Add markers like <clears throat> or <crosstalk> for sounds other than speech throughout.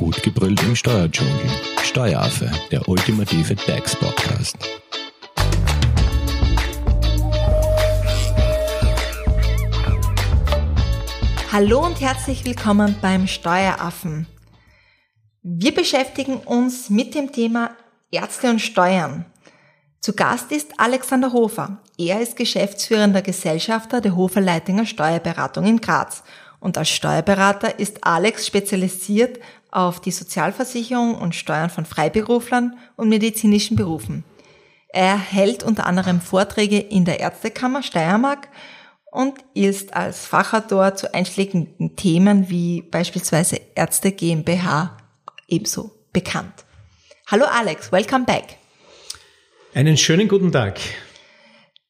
Gut gebrüllt im Steuerdschungel. Steueraffe, der ultimative DAX-Podcast. Hallo und herzlich willkommen beim Steueraffen. Wir beschäftigen uns mit dem Thema Ärzte und Steuern. Zu Gast ist Alexander Hofer. Er ist geschäftsführender Gesellschafter der Hofer Leitinger Steuerberatung in Graz. Und als Steuerberater ist Alex spezialisiert auf die Sozialversicherung und Steuern von Freiberuflern und medizinischen Berufen. Er hält unter anderem Vorträge in der Ärztekammer Steiermark und ist als Fachautor zu einschlägigen Themen wie beispielsweise Ärzte GmbH ebenso bekannt. Hallo Alex, welcome back. Einen schönen guten Tag.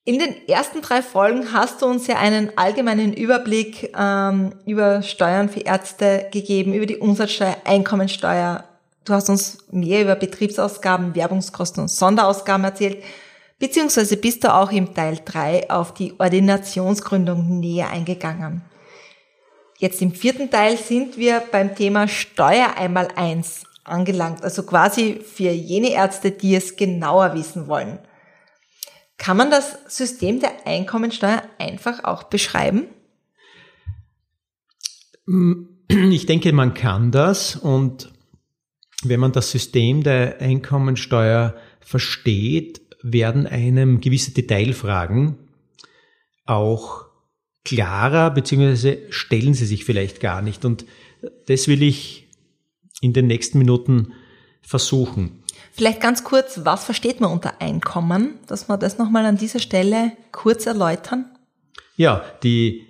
In den ersten drei Folgen hast du uns ja einen allgemeinen Überblick ähm, über Steuern für Ärzte gegeben, über die Umsatzsteuer, Einkommensteuer. Du hast uns mehr über Betriebsausgaben, Werbungskosten und Sonderausgaben erzählt, beziehungsweise bist du auch im Teil drei auf die Ordinationsgründung näher eingegangen. Jetzt im vierten Teil sind wir beim Thema Steuer einmal eins angelangt, also quasi für jene Ärzte, die es genauer wissen wollen. Kann man das System der Einkommensteuer einfach auch beschreiben? <clears throat> Ich denke, man kann das und wenn man das System der Einkommensteuer versteht, werden einem gewisse Detailfragen auch klarer, beziehungsweise stellen sie sich vielleicht gar nicht. Und das will ich in den nächsten Minuten versuchen. Vielleicht ganz kurz, was versteht man unter Einkommen? Dass wir das nochmal an dieser Stelle kurz erläutern. Ja, die,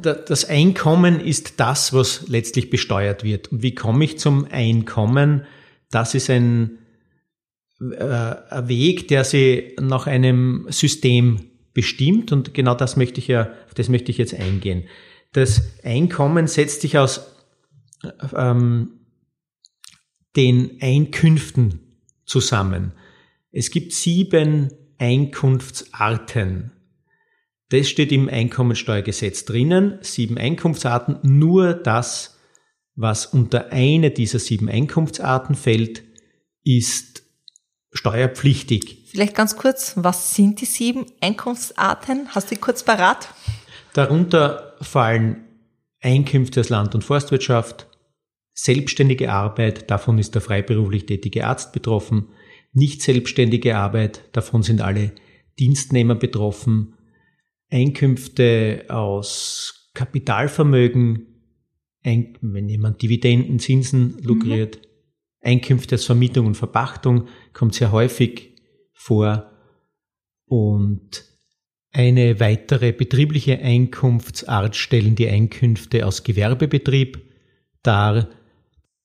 das Einkommen ist das, was letztlich besteuert wird. Und wie komme ich zum Einkommen? Das ist ein, äh, ein Weg, der sie nach einem System bestimmt. Und genau das möchte ich ja, auf das möchte ich jetzt eingehen. Das Einkommen setzt sich aus ähm, den Einkünften zusammen. Es gibt sieben Einkunftsarten. Das steht im Einkommensteuergesetz drinnen. Sieben Einkunftsarten. Nur das, was unter eine dieser sieben Einkunftsarten fällt, ist steuerpflichtig. Vielleicht ganz kurz, was sind die sieben Einkunftsarten? Hast du die kurz parat? Darunter fallen Einkünfte aus Land- und Forstwirtschaft, selbstständige Arbeit, davon ist der freiberuflich tätige Arzt betroffen, nicht selbstständige Arbeit, davon sind alle Dienstnehmer betroffen, Einkünfte aus Kapitalvermögen, wenn jemand Dividenden, Zinsen lukriert, mhm. Einkünfte aus Vermietung und Verpachtung kommt sehr häufig vor und eine weitere betriebliche Einkunftsart stellen die Einkünfte aus Gewerbebetrieb dar.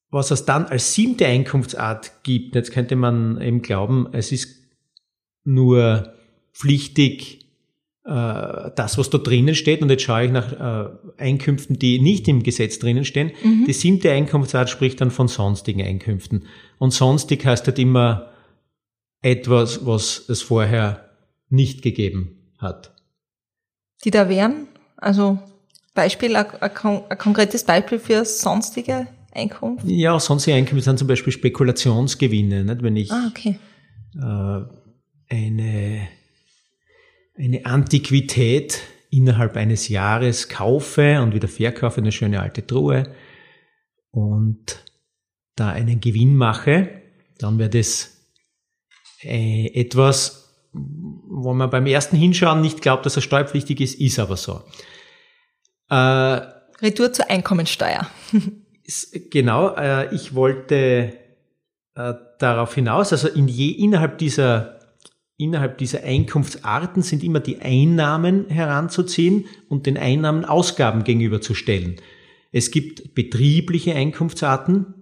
Was es dann als siebte Einkunftsart gibt, jetzt könnte man eben glauben, es ist nur pflichtig äh, das, was da drinnen steht, und jetzt schaue ich nach äh, Einkünften, die nicht im Gesetz drinnen stehen. Mhm. Die siebte Einkunftsart spricht dann von sonstigen Einkünften. Und sonstig heißt halt immer etwas, was es vorher nicht gegeben hat. Die da wären? Also Beispiel, ein, ein, ein konkretes Beispiel für sonstige Einkunft? Ja, sonstige Einkünfte sind zum Beispiel Spekulationsgewinne. Nicht? Wenn ich ah, okay. äh, eine, eine Antiquität innerhalb eines Jahres kaufe und wieder verkaufe, eine schöne alte Truhe und da einen Gewinn mache, dann wäre das äh, etwas, wo man beim ersten Hinschauen nicht glaubt, dass er steuerpflichtig ist, ist aber so. Äh, Retour zur Einkommensteuer. <laughs> genau, äh, ich wollte äh, darauf hinaus, also in je, innerhalb dieser innerhalb dieser Einkunftsarten sind immer die Einnahmen heranzuziehen und den Einnahmen Ausgaben gegenüberzustellen. Es gibt betriebliche Einkunftsarten,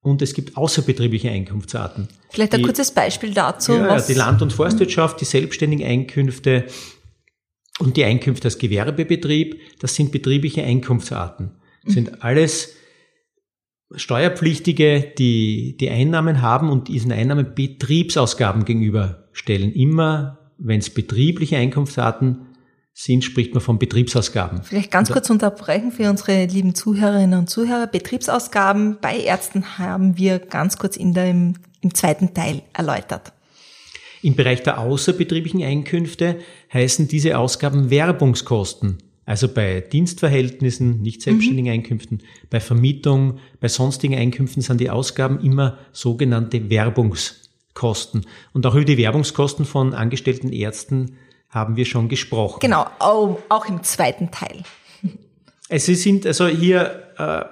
und es gibt außerbetriebliche Einkunftsarten. Vielleicht ein die, kurzes Beispiel dazu. Ja, was? die Land- und Forstwirtschaft, die selbstständigen Einkünfte und die Einkünfte als Gewerbebetrieb, das sind betriebliche Einkunftsarten. Das mhm. sind alles Steuerpflichtige, die die Einnahmen haben und diesen Einnahmen Betriebsausgaben gegenüberstellen. Immer, wenn es betriebliche Einkunftsarten sind, spricht man von Betriebsausgaben. Vielleicht ganz kurz unterbrechen für unsere lieben Zuhörerinnen und Zuhörer. Betriebsausgaben bei Ärzten haben wir ganz kurz in der, im, im zweiten Teil erläutert. Im Bereich der außerbetrieblichen Einkünfte heißen diese Ausgaben Werbungskosten. Also bei Dienstverhältnissen, nicht selbstständigen mhm. Einkünften, bei Vermietung, bei sonstigen Einkünften sind die Ausgaben immer sogenannte Werbungskosten. Und auch über die Werbungskosten von angestellten Ärzten haben wir schon gesprochen. Genau, auch im zweiten Teil. Es sind also hier äh,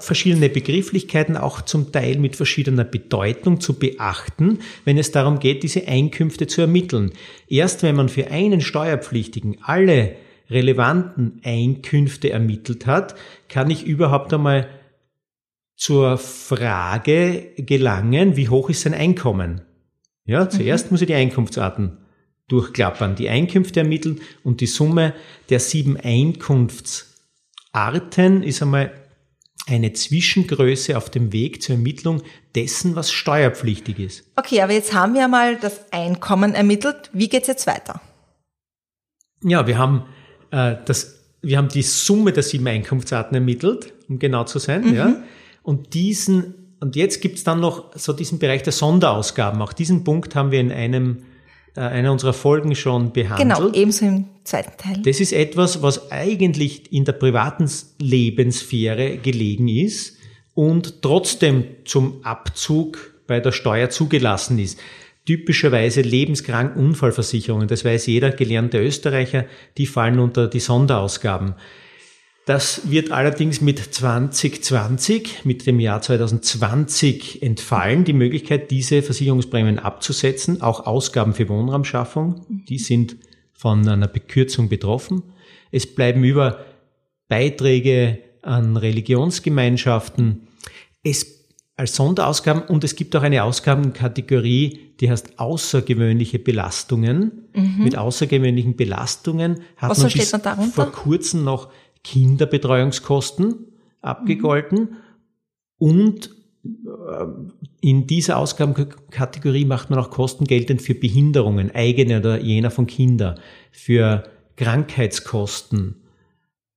verschiedene Begrifflichkeiten, auch zum Teil mit verschiedener Bedeutung zu beachten, wenn es darum geht, diese Einkünfte zu ermitteln. Erst wenn man für einen Steuerpflichtigen alle relevanten Einkünfte ermittelt hat, kann ich überhaupt einmal zur Frage gelangen, wie hoch ist sein Einkommen? Ja, zuerst mhm. muss ich die Einkunftsarten durchklappern, die Einkünfte ermitteln und die Summe der sieben Einkunftsarten ist einmal eine Zwischengröße auf dem Weg zur Ermittlung dessen, was steuerpflichtig ist. Okay, aber jetzt haben wir mal das Einkommen ermittelt. Wie geht's jetzt weiter? Ja, wir haben äh, das, wir haben die Summe der sieben Einkunftsarten ermittelt, um genau zu sein, mhm. ja. Und diesen, und jetzt gibt's dann noch so diesen Bereich der Sonderausgaben. Auch diesen Punkt haben wir in einem äh, einer unserer Folgen schon behandelt. Genau, ebenso im zweiten Teil. Das ist etwas, was eigentlich in der privaten Lebenssphäre gelegen ist und trotzdem zum Abzug bei der Steuer zugelassen ist. Typischerweise Lebenskrankenunfallversicherungen, das weiß jeder gelernte Österreicher, die fallen unter die Sonderausgaben. Das wird allerdings mit 2020, mit dem Jahr 2020 entfallen, die Möglichkeit, diese Versicherungsprämien abzusetzen. Auch Ausgaben für Wohnraumschaffung, die sind von einer Bekürzung betroffen. Es bleiben über Beiträge an Religionsgemeinschaften es als Sonderausgaben und es gibt auch eine Ausgabenkategorie, die heißt außergewöhnliche Belastungen. Mhm. Mit außergewöhnlichen Belastungen hat Was man bis man vor kurzem noch Kinderbetreuungskosten abgegolten mhm. und äh, in dieser Ausgabenkategorie macht man auch Kosten geltend für Behinderungen, eigene oder jener von Kindern, für Krankheitskosten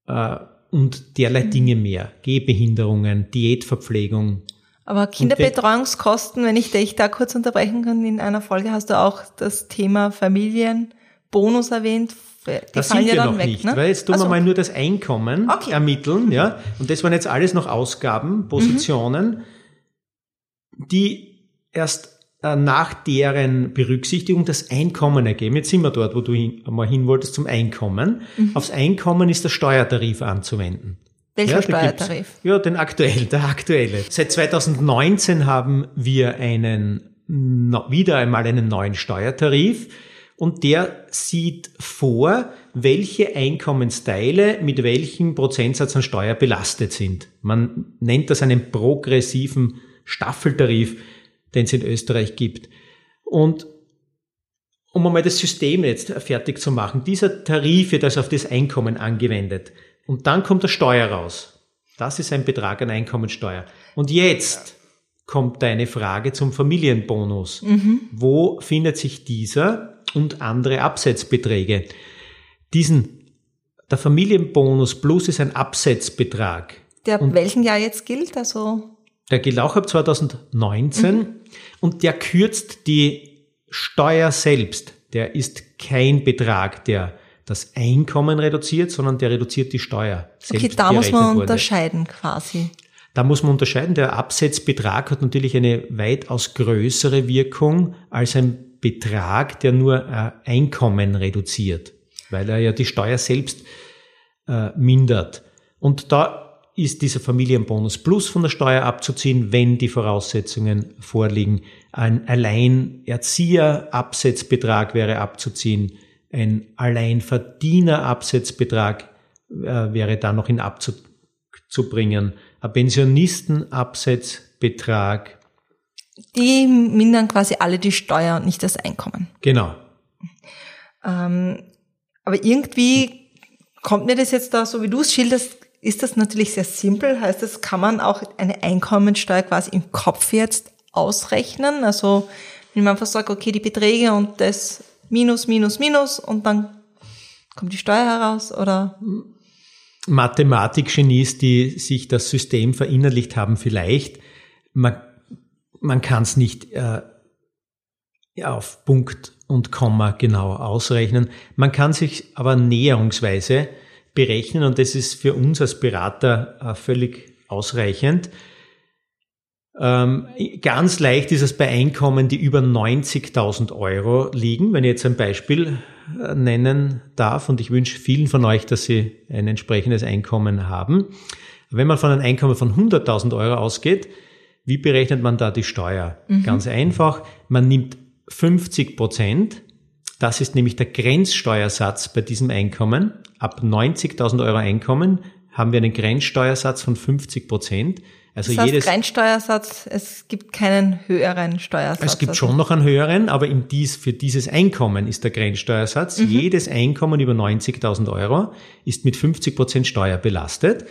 äh, und derlei mhm. Dinge mehr, Gehbehinderungen, Diätverpflegung. Aber Kinderbetreuungskosten, wenn ich dich da kurz unterbrechen kann, in einer Folge hast du auch das Thema Familienbonus erwähnt, die das sind wir ja noch weg, nicht, ne? weil jetzt tun also. wir mal nur das Einkommen okay. ermitteln, ja. Und das waren jetzt alles noch Ausgaben, Positionen, mhm. die erst äh, nach deren Berücksichtigung das Einkommen ergeben. Jetzt sind wir dort, wo du hin, mal hin wolltest zum Einkommen. Mhm. Aufs Einkommen ist der Steuertarif anzuwenden. Welcher ja, Steuertarif? Ja, den aktuellen, der aktuelle. Seit 2019 haben wir einen, wieder einmal einen neuen Steuertarif und der sieht vor, welche Einkommensteile mit welchem Prozentsatz an Steuer belastet sind. Man nennt das einen progressiven Staffeltarif, den es in Österreich gibt. Und um einmal das System jetzt fertig zu machen, dieser Tarif wird also auf das Einkommen angewendet. Und dann kommt der Steuer raus. Das ist ein Betrag an Einkommensteuer. Und jetzt kommt deine Frage zum Familienbonus. Mhm. Wo findet sich dieser? und andere Absetzbeträge. Diesen, der Familienbonus Plus ist ein Absetzbetrag. Der ab welchem Jahr jetzt gilt? Also der gilt auch ab 2019 mhm. und der kürzt die Steuer selbst. Der ist kein Betrag, der das Einkommen reduziert, sondern der reduziert die Steuer. Okay, da muss man unterscheiden wurde. quasi. Da muss man unterscheiden. Der Absetzbetrag hat natürlich eine weitaus größere Wirkung als ein Betrag, der nur äh, Einkommen reduziert, weil er ja die Steuer selbst äh, mindert. Und da ist dieser Familienbonus plus von der Steuer abzuziehen, wenn die Voraussetzungen vorliegen. Ein Alleinerzieherabsetzbetrag wäre abzuziehen, ein Alleinverdienerabsetzbetrag äh, wäre da noch in abzubringen, ein Pensionistenabsetzbetrag die mindern quasi alle die Steuer und nicht das Einkommen. Genau. Ähm, aber irgendwie kommt mir das jetzt da, so wie du es schilderst, ist das natürlich sehr simpel. Heißt das, kann man auch eine Einkommensteuer quasi im Kopf jetzt ausrechnen? Also, wenn man einfach sagt, okay, die Beträge und das Minus, Minus, Minus und dann kommt die Steuer heraus oder? Mathematik-Genies, die sich das System verinnerlicht haben, vielleicht. Man, man kann es nicht äh, auf Punkt und Komma genau ausrechnen. Man kann sich aber näherungsweise berechnen und das ist für uns als Berater äh, völlig ausreichend. Ähm, ganz leicht ist es bei Einkommen, die über 90.000 Euro liegen. Wenn ich jetzt ein Beispiel äh, nennen darf und ich wünsche vielen von euch, dass sie ein entsprechendes Einkommen haben. Wenn man von einem Einkommen von 100.000 Euro ausgeht, wie berechnet man da die Steuer? Mhm. Ganz einfach. Man nimmt 50 Prozent. Das ist nämlich der Grenzsteuersatz bei diesem Einkommen. Ab 90.000 Euro Einkommen haben wir einen Grenzsteuersatz von 50 Prozent. Also das heißt, jedes Grenzsteuersatz, es gibt keinen höheren Steuersatz. Es gibt schon noch einen höheren, aber in dies, für dieses Einkommen ist der Grenzsteuersatz. Mhm. Jedes Einkommen über 90.000 Euro ist mit 50 Prozent Steuer belastet.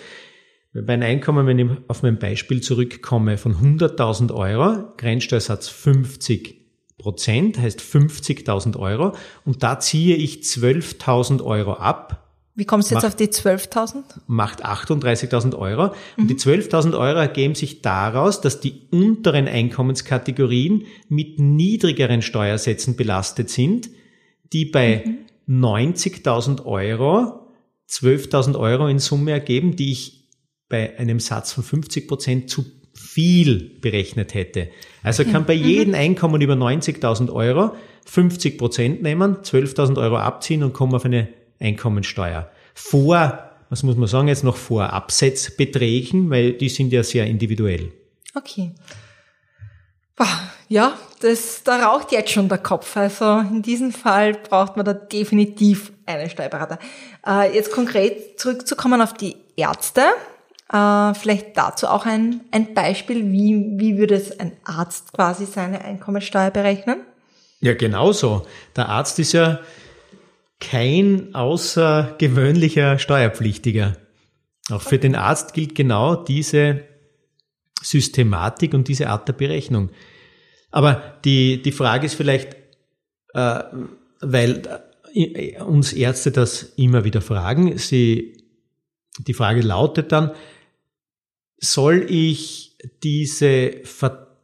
Bei einem Einkommen, wenn ich auf mein Beispiel zurückkomme, von 100.000 Euro, Grenzsteuersatz 50 Prozent, heißt 50.000 Euro, und da ziehe ich 12.000 Euro ab wie kommst du jetzt macht, auf die 12.000? Macht 38.000 Euro. Und die 12.000 Euro ergeben sich daraus, dass die unteren Einkommenskategorien mit niedrigeren Steuersätzen belastet sind, die bei mhm. 90.000 Euro 12.000 Euro in Summe ergeben, die ich bei einem Satz von 50 Prozent zu viel berechnet hätte. Also kann bei mhm. jedem Einkommen über 90.000 Euro 50 Prozent nehmen, 12.000 Euro abziehen und kommen auf eine Einkommensteuer. Vor, was muss man sagen, jetzt noch vor Absetzbeträgen, weil die sind ja sehr individuell. Okay. Ja, das, da raucht jetzt schon der Kopf. Also in diesem Fall braucht man da definitiv einen Steuerberater. Äh, jetzt konkret zurückzukommen auf die Ärzte. Äh, vielleicht dazu auch ein, ein Beispiel, wie, wie würde es ein Arzt quasi seine Einkommensteuer berechnen? Ja, genauso. Der Arzt ist ja kein außergewöhnlicher Steuerpflichtiger. Auch für den Arzt gilt genau diese Systematik und diese Art der Berechnung. Aber die, die Frage ist vielleicht, äh, weil äh, uns Ärzte das immer wieder fragen, sie, die Frage lautet dann, soll ich diese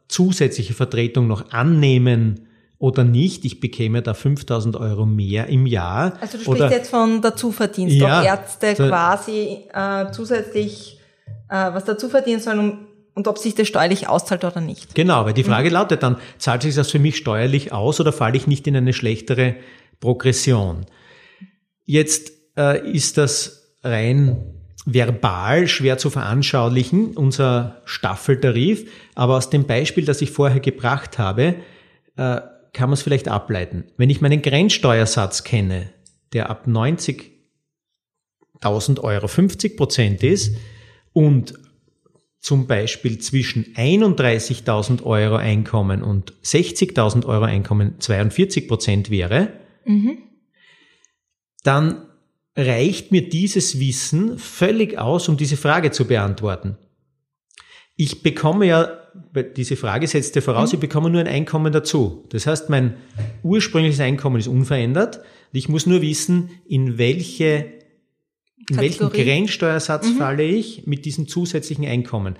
zusätzliche Vertretung noch annehmen, oder nicht. Ich bekäme da 5000 Euro mehr im Jahr. Also du sprichst oder, jetzt von Dazuverdienst, ja, ob Ärzte da, quasi äh, zusätzlich äh, was dazu verdienen sollen um, und ob sich das steuerlich auszahlt oder nicht. Genau, weil die mhm. Frage mhm. lautet dann, zahlt sich das für mich steuerlich aus oder falle ich nicht in eine schlechtere Progression? Jetzt äh, ist das rein verbal schwer zu veranschaulichen, unser Staffeltarif, aber aus dem Beispiel, das ich vorher gebracht habe, äh, kann man es vielleicht ableiten. Wenn ich meinen Grenzsteuersatz kenne, der ab 90.000 Euro 50 Prozent ist und zum Beispiel zwischen 31.000 Euro Einkommen und 60.000 Euro Einkommen 42 Prozent wäre, mhm. dann reicht mir dieses Wissen völlig aus, um diese Frage zu beantworten. Ich bekomme ja diese Frage setzt ja voraus, ich bekomme nur ein Einkommen dazu. Das heißt, mein ursprüngliches Einkommen ist unverändert. Ich muss nur wissen, in welche in welchen Grenzsteuersatz mhm. falle ich mit diesem zusätzlichen Einkommen.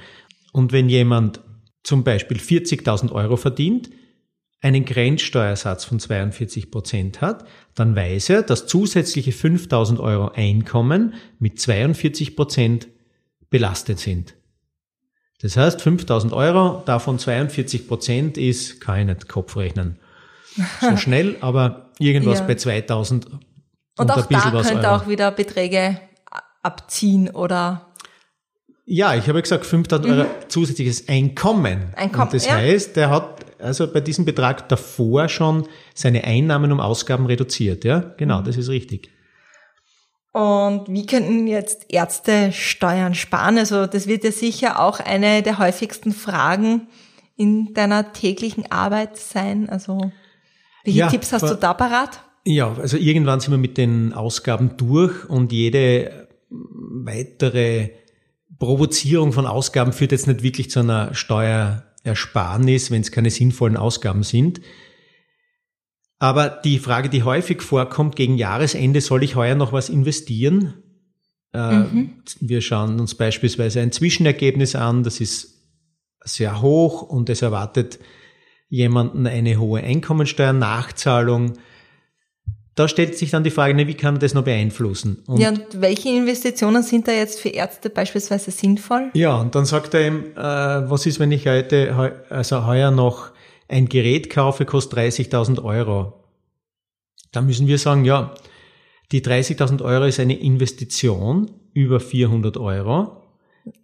Und wenn jemand zum Beispiel 40.000 Euro verdient, einen Grenzsteuersatz von 42 Prozent hat, dann weiß er, dass zusätzliche 5.000 Euro Einkommen mit 42 Prozent belastet sind. Das heißt, 5000 Euro, davon 42 Prozent ist, kann ich nicht Kopf rechnen. So <laughs> schnell, aber irgendwas ja. bei 2000 und, und auch da könnt ihr auch wieder Beträge abziehen oder ja, ich habe gesagt, 5000 mhm. Euro zusätzliches Einkommen. Einkommen. Und das ja. heißt, der hat also bei diesem Betrag davor schon seine Einnahmen um Ausgaben reduziert. Ja, genau, mhm. das ist richtig. Und wie könnten jetzt Ärzte Steuern sparen? Also das wird ja sicher auch eine der häufigsten Fragen in deiner täglichen Arbeit sein. Also welche ja, Tipps hast du da parat? Ja, also irgendwann sind wir mit den Ausgaben durch und jede weitere Provozierung von Ausgaben führt jetzt nicht wirklich zu einer Steuerersparnis, wenn es keine sinnvollen Ausgaben sind. Aber die Frage, die häufig vorkommt, gegen Jahresende soll ich heuer noch was investieren? Äh, mhm. Wir schauen uns beispielsweise ein Zwischenergebnis an, das ist sehr hoch und es erwartet jemanden eine hohe Einkommensteuernachzahlung. Da stellt sich dann die Frage, wie kann man das noch beeinflussen? Und ja, und welche Investitionen sind da jetzt für Ärzte beispielsweise sinnvoll? Ja, und dann sagt er ihm, äh, was ist, wenn ich heute, also heuer noch ein Gerät kaufe, kostet 30.000 Euro. Da müssen wir sagen, ja, die 30.000 Euro ist eine Investition über 400 Euro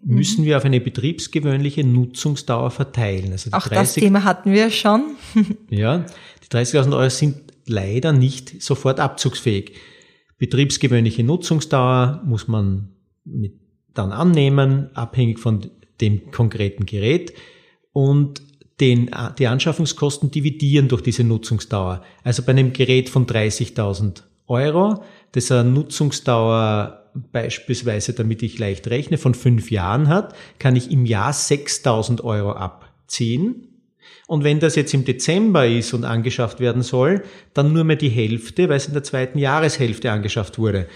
müssen wir auf eine betriebsgewöhnliche Nutzungsdauer verteilen. Also Auch 30, das Thema hatten wir schon. <laughs> ja, die 30.000 Euro sind leider nicht sofort abzugsfähig. Betriebsgewöhnliche Nutzungsdauer muss man mit, dann annehmen, abhängig von dem konkreten Gerät. Und den, die Anschaffungskosten dividieren durch diese Nutzungsdauer. Also bei einem Gerät von 30.000 Euro, das eine Nutzungsdauer beispielsweise, damit ich leicht rechne, von fünf Jahren hat, kann ich im Jahr 6.000 Euro abziehen. Und wenn das jetzt im Dezember ist und angeschafft werden soll, dann nur mehr die Hälfte, weil es in der zweiten Jahreshälfte angeschafft wurde.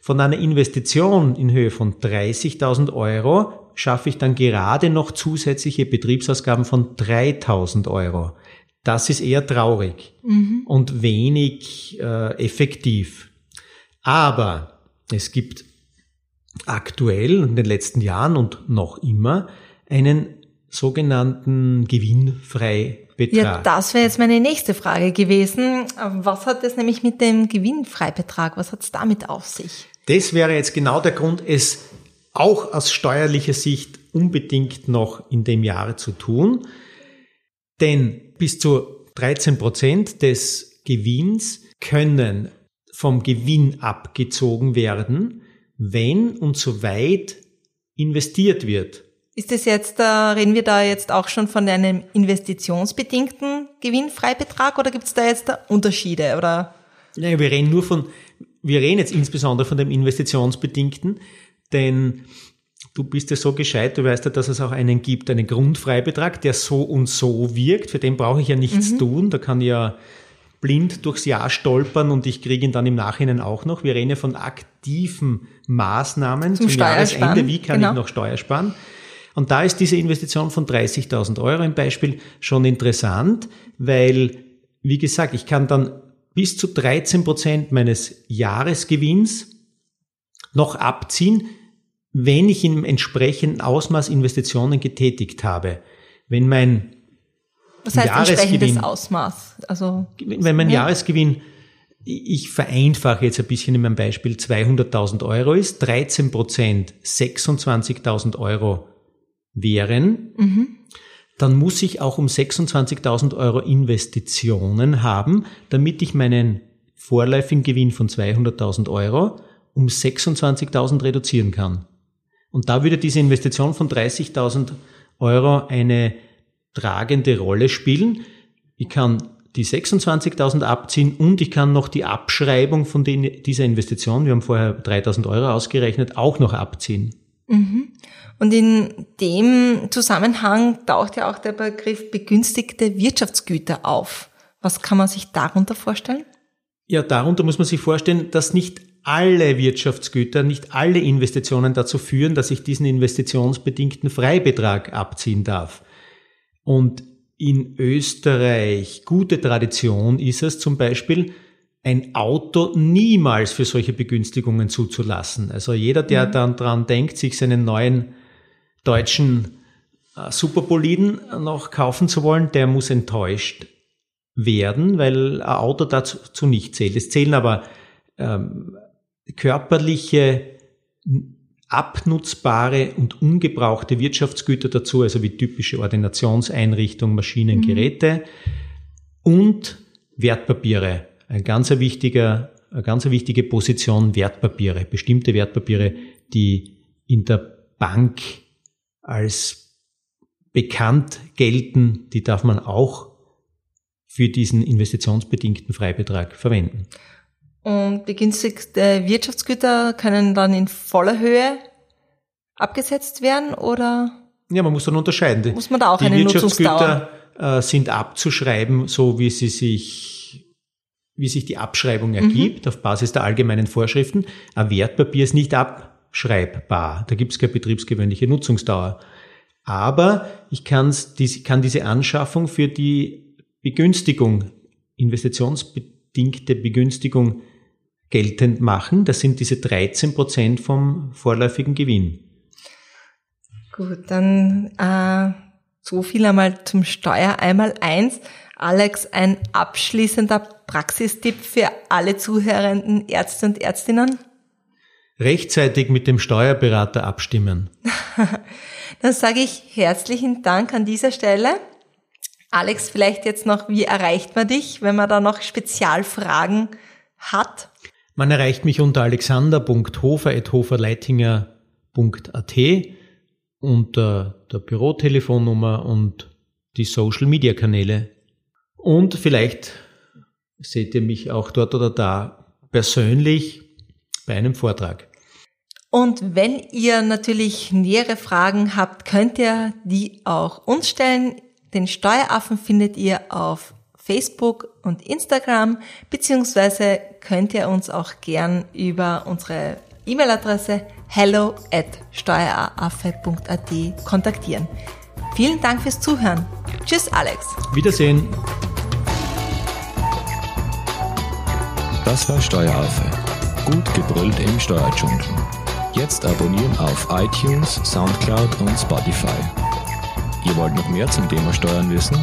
Von einer Investition in Höhe von 30.000 Euro schaffe ich dann gerade noch zusätzliche Betriebsausgaben von 3000 Euro. Das ist eher traurig mhm. und wenig äh, effektiv. Aber es gibt aktuell in den letzten Jahren und noch immer einen sogenannten Gewinnfreibetrag. Ja, das wäre jetzt meine nächste Frage gewesen. Was hat es nämlich mit dem Gewinnfreibetrag, was hat es damit auf sich? Das wäre jetzt genau der Grund, es auch aus steuerlicher Sicht unbedingt noch in dem Jahr zu tun. Denn bis zu 13 Prozent des Gewinns können vom Gewinn abgezogen werden, wenn und soweit investiert wird. Ist das jetzt, äh, reden wir da jetzt auch schon von einem investitionsbedingten Gewinnfreibetrag oder gibt es da jetzt Unterschiede oder? Nein, wir reden nur von, wir reden jetzt insbesondere von dem investitionsbedingten, denn du bist ja so gescheit, du weißt ja, dass es auch einen gibt, einen Grundfreibetrag, der so und so wirkt. Für den brauche ich ja nichts mhm. tun. Da kann ich ja blind durchs Jahr stolpern und ich kriege ihn dann im Nachhinein auch noch. Wir reden ja von aktiven Maßnahmen zum, zum Jahresende. Wie kann genau. ich noch Steuer sparen? Und da ist diese Investition von 30.000 Euro im Beispiel schon interessant, weil, wie gesagt, ich kann dann bis zu 13 Prozent meines Jahresgewinns noch abziehen, wenn ich im entsprechenden Ausmaß Investitionen getätigt habe. Wenn mein Was heißt entsprechendes Ausmaß? Also, wenn mein ja. Jahresgewinn, ich vereinfache jetzt ein bisschen in meinem Beispiel, 200.000 Euro ist, 13 Prozent 26.000 Euro wären, mhm. dann muss ich auch um 26.000 Euro Investitionen haben, damit ich meinen vorläufigen Gewinn von 200.000 Euro um 26.000 reduzieren kann. Und da würde diese Investition von 30.000 Euro eine tragende Rolle spielen. Ich kann die 26.000 abziehen und ich kann noch die Abschreibung von den, dieser Investition, wir haben vorher 3.000 Euro ausgerechnet, auch noch abziehen. Mhm. Und in dem Zusammenhang taucht ja auch der Begriff begünstigte Wirtschaftsgüter auf. Was kann man sich darunter vorstellen? Ja, darunter muss man sich vorstellen, dass nicht alle Wirtschaftsgüter, nicht alle Investitionen dazu führen, dass ich diesen investitionsbedingten Freibetrag abziehen darf. Und in Österreich gute Tradition ist es zum Beispiel, ein Auto niemals für solche Begünstigungen zuzulassen. Also jeder, der mhm. dann dran denkt, sich seinen neuen deutschen äh, Superboliden noch kaufen zu wollen, der muss enttäuscht werden, weil ein Auto dazu nicht zählt. Es zählen aber ähm, körperliche, abnutzbare und ungebrauchte Wirtschaftsgüter dazu, also wie typische Ordinationseinrichtungen, Maschinen, mhm. Geräte und Wertpapiere. Ein ganz wichtiger, eine ganz wichtige Position Wertpapiere, bestimmte Wertpapiere, die in der Bank als bekannt gelten, die darf man auch für diesen investitionsbedingten Freibetrag verwenden. Und begünstigte Wirtschaftsgüter können dann in voller Höhe abgesetzt werden oder? Ja, man muss dann unterscheiden. Muss man da auch Die eine Wirtschaftsgüter äh, sind abzuschreiben, so wie sie sich wie sich die Abschreibung ergibt, mhm. auf Basis der allgemeinen Vorschriften. Ein Wertpapier ist nicht abschreibbar. Da gibt es keine betriebsgewöhnliche Nutzungsdauer. Aber ich kann's, kann diese Anschaffung für die Begünstigung, investitionsbedingte Begünstigung geltend machen. Das sind diese 13 Prozent vom vorläufigen Gewinn. Gut, dann äh, so viel einmal zum Steuer einmal eins. Alex, ein abschließender Praxistipp für alle zuhörenden Ärzte und Ärztinnen? Rechtzeitig mit dem Steuerberater abstimmen. <laughs> Dann sage ich herzlichen Dank an dieser Stelle. Alex, vielleicht jetzt noch, wie erreicht man dich, wenn man da noch Spezialfragen hat? Man erreicht mich unter alexander.hofer.hoferleitinger.at unter der Bürotelefonnummer und die Social Media Kanäle. Und vielleicht seht ihr mich auch dort oder da persönlich bei einem Vortrag. Und wenn ihr natürlich nähere Fragen habt, könnt ihr die auch uns stellen. Den Steueraffen findet ihr auf Facebook und Instagram, beziehungsweise könnt ihr uns auch gern über unsere E-Mail-Adresse hello at steueraffe.at kontaktieren. Vielen Dank fürs Zuhören. Tschüss, Alex. Wiedersehen. Das war Steueraffe. Gut gebrüllt im Steuerdschungel. Jetzt abonnieren auf iTunes, Soundcloud und Spotify. Ihr wollt noch mehr zum Thema Steuern wissen?